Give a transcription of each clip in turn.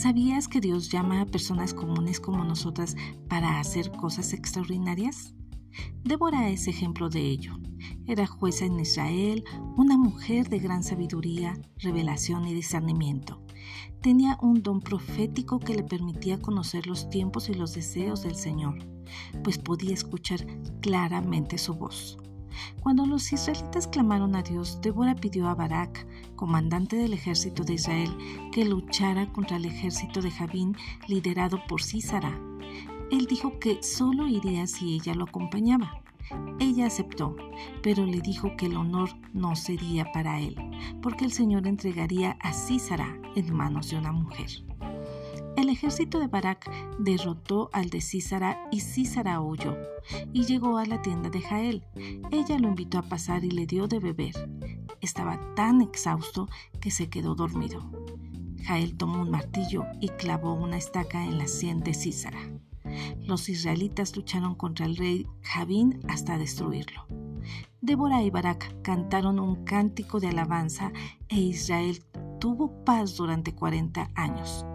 ¿Sabías que Dios llama a personas comunes como nosotras para hacer cosas extraordinarias? Débora es ejemplo de ello. Era jueza en Israel, una mujer de gran sabiduría, revelación y discernimiento. Tenía un don profético que le permitía conocer los tiempos y los deseos del Señor, pues podía escuchar claramente su voz. Cuando los israelitas clamaron a Dios, Débora pidió a Barak, comandante del ejército de Israel, que luchara contra el ejército de Javín liderado por Císara. Él dijo que solo iría si ella lo acompañaba. Ella aceptó, pero le dijo que el honor no sería para él, porque el Señor entregaría a Císara en manos de una mujer. El ejército de Barak derrotó al de Císara y Císara huyó y llegó a la tienda de Jael. Ella lo invitó a pasar y le dio de beber. Estaba tan exhausto que se quedó dormido. Jael tomó un martillo y clavó una estaca en la sien de Císara. Los israelitas lucharon contra el rey Javín hasta destruirlo. Débora y Barak cantaron un cántico de alabanza e Israel tuvo paz durante 40 años.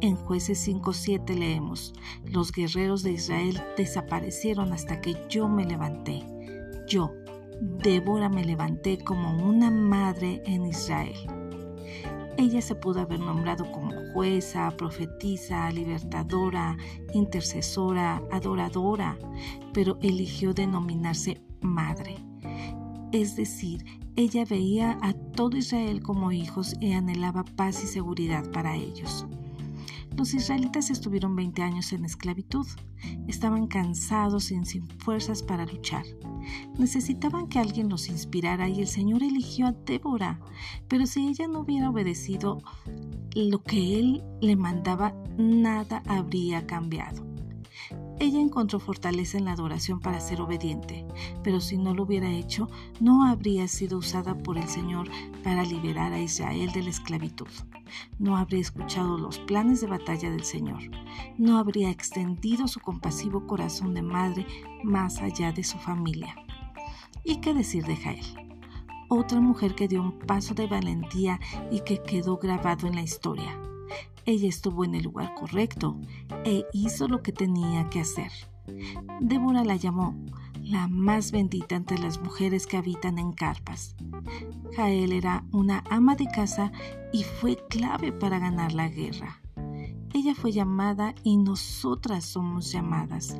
En jueces 5.7 leemos, los guerreros de Israel desaparecieron hasta que yo me levanté. Yo, Débora, me levanté como una madre en Israel. Ella se pudo haber nombrado como jueza, profetisa, libertadora, intercesora, adoradora, pero eligió denominarse madre. Es decir, ella veía a todo Israel como hijos y anhelaba paz y seguridad para ellos. Los israelitas estuvieron 20 años en esclavitud. Estaban cansados y sin fuerzas para luchar. Necesitaban que alguien los inspirara y el Señor eligió a Débora. Pero si ella no hubiera obedecido lo que Él le mandaba, nada habría cambiado. Ella encontró fortaleza en la adoración para ser obediente, pero si no lo hubiera hecho, no habría sido usada por el Señor para liberar a Israel de la esclavitud. No habría escuchado los planes de batalla del Señor. No habría extendido su compasivo corazón de madre más allá de su familia. ¿Y qué decir de Jael? Otra mujer que dio un paso de valentía y que quedó grabado en la historia. Ella estuvo en el lugar correcto e hizo lo que tenía que hacer. Débora la llamó la más bendita entre las mujeres que habitan en carpas. Jael era una ama de casa y fue clave para ganar la guerra. Ella fue llamada y nosotras somos llamadas.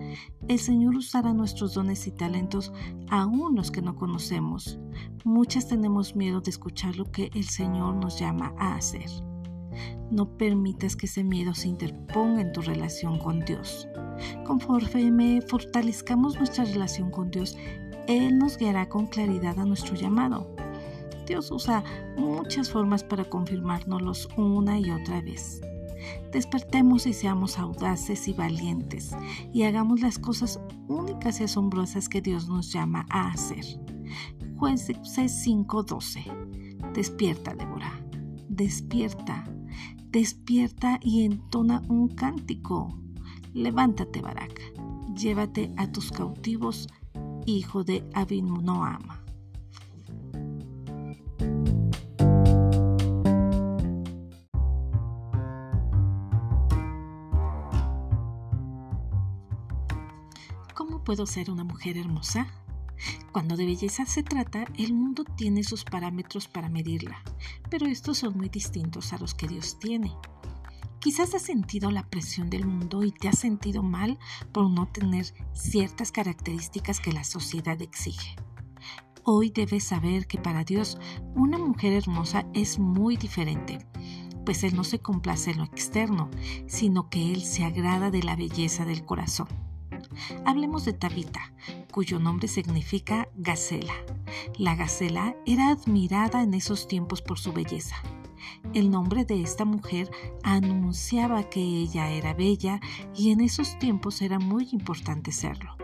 El Señor usará nuestros dones y talentos aún los que no conocemos. Muchas tenemos miedo de escuchar lo que el Señor nos llama a hacer. No permitas que ese miedo se interponga en tu relación con Dios. Conforme fortalezcamos nuestra relación con Dios, Él nos guiará con claridad a nuestro llamado. Dios usa muchas formas para confirmárnoslos una y otra vez. Despertemos y seamos audaces y valientes y hagamos las cosas únicas y asombrosas que Dios nos llama a hacer. Jueces 5:12. Despierta, Débora. Despierta despierta y entona un cántico. Levántate, Barak, llévate a tus cautivos, hijo de Abinoama. ¿Cómo puedo ser una mujer hermosa? Cuando de belleza se trata, el mundo tiene sus parámetros para medirla, pero estos son muy distintos a los que Dios tiene. Quizás has sentido la presión del mundo y te has sentido mal por no tener ciertas características que la sociedad exige. Hoy debes saber que para Dios una mujer hermosa es muy diferente, pues Él no se complace en lo externo, sino que Él se agrada de la belleza del corazón. Hablemos de Tabita, cuyo nombre significa gacela. La gacela era admirada en esos tiempos por su belleza. El nombre de esta mujer anunciaba que ella era bella y en esos tiempos era muy importante serlo.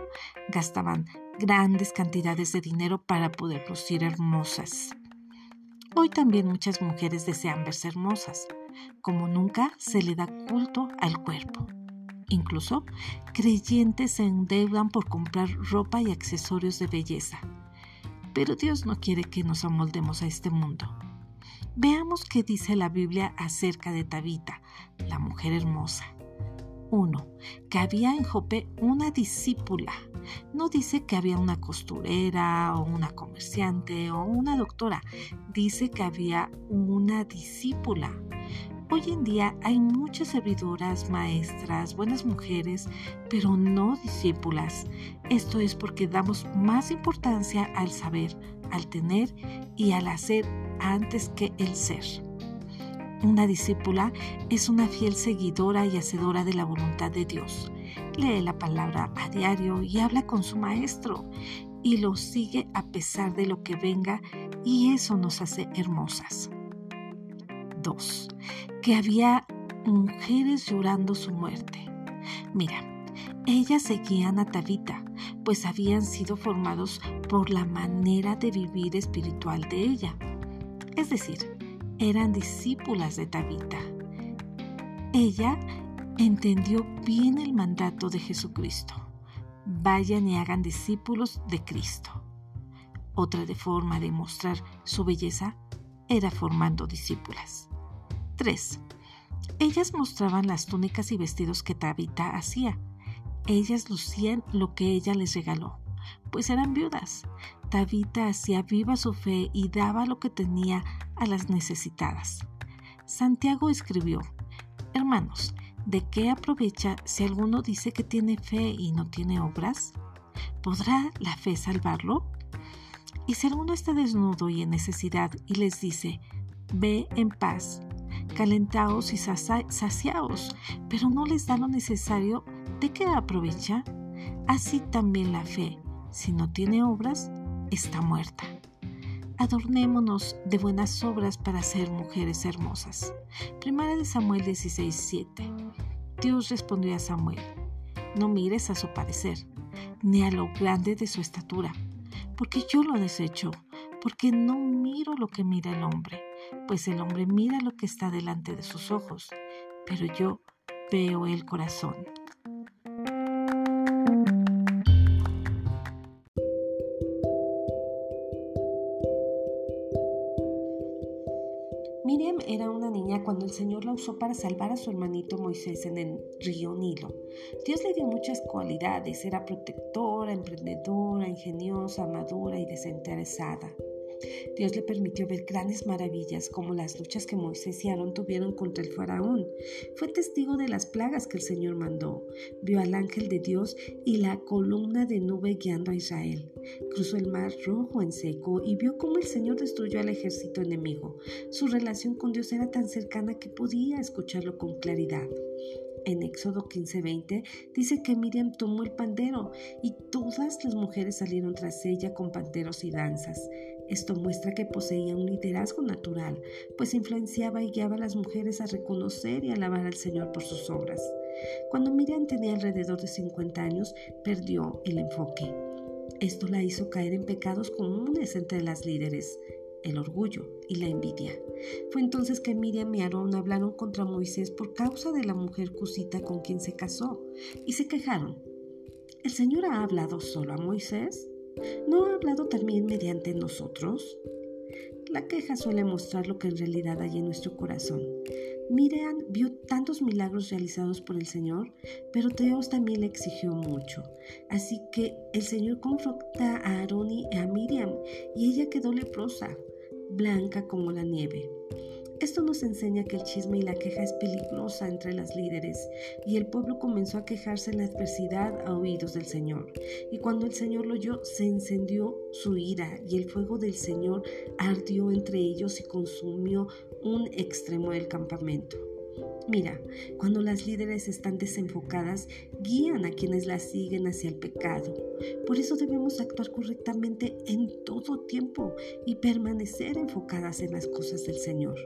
Gastaban grandes cantidades de dinero para poder lucir hermosas. Hoy también muchas mujeres desean verse hermosas. Como nunca se le da culto al cuerpo. Incluso creyentes se endeudan por comprar ropa y accesorios de belleza. Pero Dios no quiere que nos amoldemos a este mundo. Veamos qué dice la Biblia acerca de Tabita, la mujer hermosa. 1. Que había en Jope una discípula. No dice que había una costurera o una comerciante o una doctora. Dice que había una discípula. Hoy en día hay muchas servidoras, maestras, buenas mujeres, pero no discípulas. Esto es porque damos más importancia al saber, al tener y al hacer antes que el ser. Una discípula es una fiel seguidora y hacedora de la voluntad de Dios. Lee la palabra a diario y habla con su maestro y lo sigue a pesar de lo que venga y eso nos hace hermosas. 2. Que había mujeres llorando su muerte. Mira, ellas seguían a Tabita, pues habían sido formados por la manera de vivir espiritual de ella. Es decir, eran discípulas de Tabita. Ella entendió bien el mandato de Jesucristo. Vayan y hagan discípulos de Cristo. Otra de forma de mostrar su belleza era formando discípulas. 3. Ellas mostraban las túnicas y vestidos que Tabita hacía. Ellas lucían lo que ella les regaló, pues eran viudas. Tabita hacía viva su fe y daba lo que tenía a las necesitadas. Santiago escribió, Hermanos, ¿de qué aprovecha si alguno dice que tiene fe y no tiene obras? ¿Podrá la fe salvarlo? Y si alguno está desnudo y en necesidad y les dice, Ve en paz, calentaos y saciaos, pero no les da lo necesario, ¿de qué aprovecha? Así también la fe, si no tiene obras, está muerta. Adornémonos de buenas obras para ser mujeres hermosas. Primera de Samuel 16:7. Dios respondió a Samuel: No mires a su parecer, ni a lo grande de su estatura, porque yo lo desecho, porque no miro lo que mira el hombre, pues el hombre mira lo que está delante de sus ojos, pero yo veo el corazón. Miriam era una niña cuando el Señor la usó para salvar a su hermanito Moisés en el río Nilo. Dios le dio muchas cualidades, era protectora, emprendedora, ingeniosa, madura y desinteresada. Dios le permitió ver grandes maravillas como las luchas que Moisés y Aarón tuvieron contra el faraón. Fue testigo de las plagas que el Señor mandó. Vio al ángel de Dios y la columna de nube guiando a Israel. Cruzó el mar rojo en seco y vio cómo el Señor destruyó al ejército enemigo. Su relación con Dios era tan cercana que podía escucharlo con claridad en Éxodo 15:20 dice que Miriam tomó el pandero y todas las mujeres salieron tras ella con panderos y danzas. Esto muestra que poseía un liderazgo natural, pues influenciaba y guiaba a las mujeres a reconocer y alabar al Señor por sus obras. Cuando Miriam tenía alrededor de 50 años, perdió el enfoque. Esto la hizo caer en pecados comunes entre las líderes, el orgullo y la envidia. Fue entonces que Miriam y Aarón hablaron contra Moisés por causa de la mujer cusita con quien se casó y se quejaron. ¿El Señor ha hablado solo a Moisés? ¿No ha hablado también mediante nosotros? La queja suele mostrar lo que en realidad hay en nuestro corazón. Miriam vio tantos milagros realizados por el Señor, pero Dios también le exigió mucho. Así que el Señor confronta a Aarón y a Miriam y ella quedó leprosa, blanca como la nieve. Esto nos enseña que el chisme y la queja es peligrosa entre las líderes, y el pueblo comenzó a quejarse en la adversidad a oídos del Señor. Y cuando el Señor lo oyó, se encendió su ira, y el fuego del Señor ardió entre ellos y consumió un extremo del campamento. Mira, cuando las líderes están desenfocadas, guían a quienes las siguen hacia el pecado. Por eso debemos actuar correctamente en todo tiempo y permanecer enfocadas en las cosas del Señor.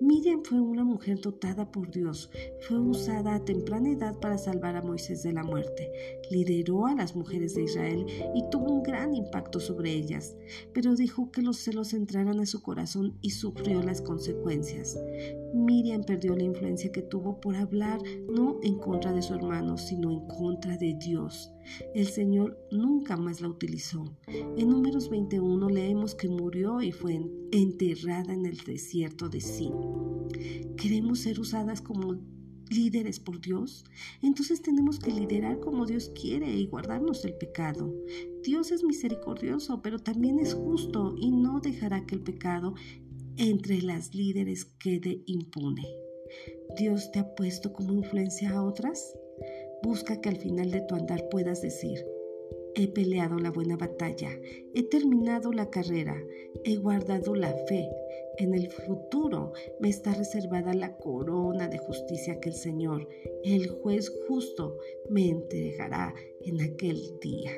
Miriam fue una mujer dotada por Dios, fue usada a temprana edad para salvar a Moisés de la muerte, lideró a las mujeres de Israel y tuvo un gran impacto sobre ellas, pero dejó que los celos entraran a su corazón y sufrió las consecuencias. Miriam perdió la influencia que tuvo por hablar no en contra de su hermano, sino en contra de Dios. El Señor nunca más la utilizó. En números 21 leemos que murió y fue enterrada en el desierto de Sin. ¿Queremos ser usadas como líderes por Dios? Entonces tenemos que liderar como Dios quiere y guardarnos del pecado. Dios es misericordioso, pero también es justo y no dejará que el pecado entre las líderes quede impune. ¿Dios te ha puesto como influencia a otras? Busca que al final de tu andar puedas decir, he peleado la buena batalla, he terminado la carrera, he guardado la fe. En el futuro me está reservada la corona de justicia que el Señor, el juez justo, me entregará en aquel día.